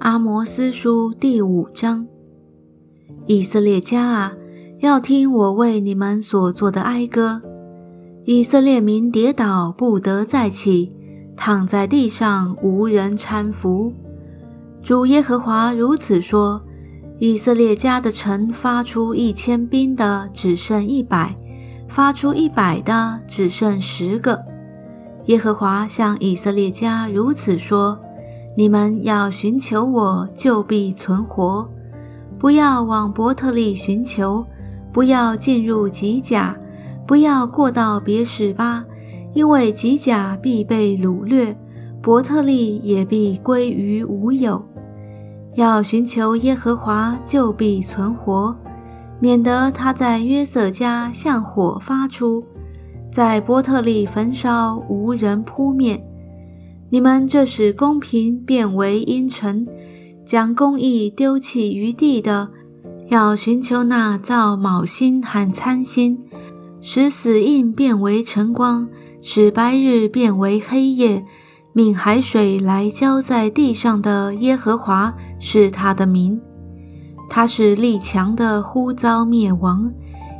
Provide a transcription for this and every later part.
阿摩斯书第五章：以色列家啊，要听我为你们所做的哀歌。以色列民跌倒不得再起，躺在地上无人搀扶。主耶和华如此说：以色列家的城发出一千兵的，只剩一百；发出一百的，只剩十个。耶和华向以色列家如此说。你们要寻求我，就必存活；不要往伯特利寻求，不要进入吉甲，不要过到别史巴，因为吉甲必被掳掠，伯特利也必归于无有。要寻求耶和华，就必存活，免得他在约瑟家向火发出，在伯特利焚烧，无人扑灭。你们这使公平变为阴沉，将公义丢弃于地的，要寻求那造卯星和参星，使死印变为晨光，使白日变为黑夜，命海水来浇在地上的耶和华是他的名。他是力强的，忽遭灭亡，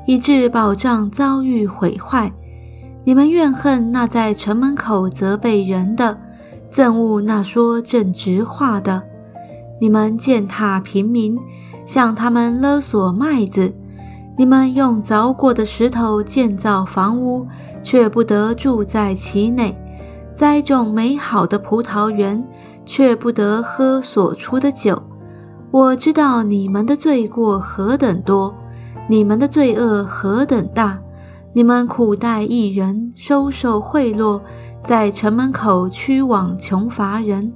以致保障遭遇毁坏。你们怨恨那在城门口责备人的。憎恶那说正直话的，你们践踏平民，向他们勒索麦子；你们用凿过的石头建造房屋，却不得住在其内；栽种美好的葡萄园，却不得喝所出的酒。我知道你们的罪过何等多，你们的罪恶何等大。你们苦待一人，收受贿赂。在城门口驱往穷乏人，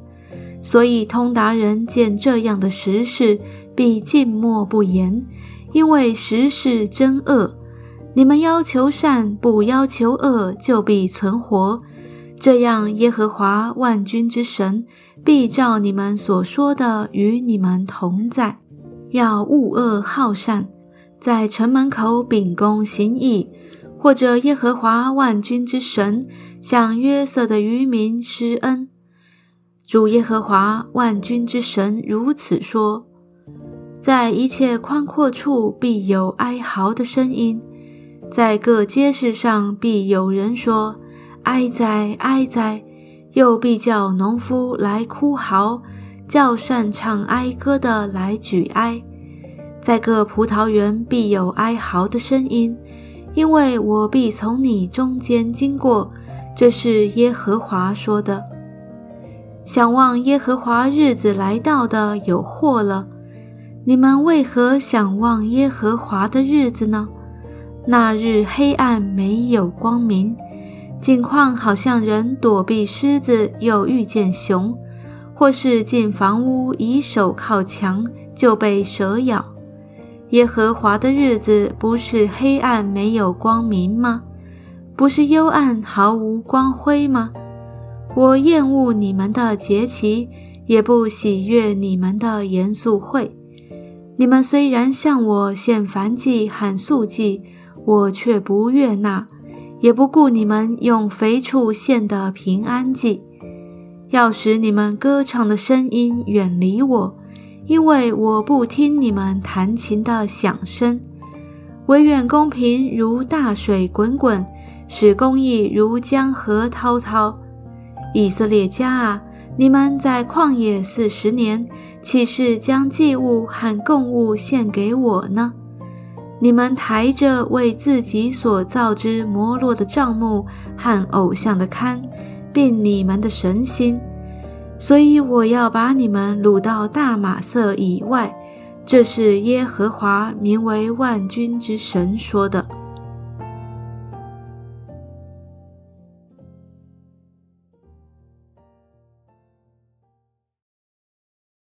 所以通达人见这样的实事，必静默不言，因为实事真恶。你们要求善，不要求恶，就必存活。这样，耶和华万军之神必照你们所说的与你们同在。要恶恶好善，在城门口秉公行义。或者耶和华万军之神向约瑟的渔民施恩，主耶和华万军之神如此说：在一切宽阔处必有哀嚎的声音，在各街市上必有人说：哀哉，哀哉！又必叫农夫来哭嚎，叫擅唱哀歌的来举哀，在各葡萄园必有哀嚎的声音。因为我必从你中间经过，这是耶和华说的。想望耶和华日子来到的有祸了。你们为何想望耶和华的日子呢？那日黑暗没有光明，景况好像人躲避狮子，又遇见熊，或是进房屋以手靠墙，就被蛇咬。耶和华的日子不是黑暗没有光明吗？不是幽暗毫无光辉吗？我厌恶你们的节期，也不喜悦你们的严肃会。你们虽然向我献燔祭喊素祭，我却不悦纳，也不顾你们用肥畜献的平安祭，要使你们歌唱的声音远离我。因为我不听你们弹琴的响声，唯愿公平如大水滚滚，使公义如江河滔滔。以色列家啊，你们在旷野四十年，岂是将祭物和供物献给我呢？你们抬着为自己所造之摩洛的帐幕和偶像的龛，并你们的神心。所以我要把你们掳到大马色以外，这是耶和华名为万军之神说的。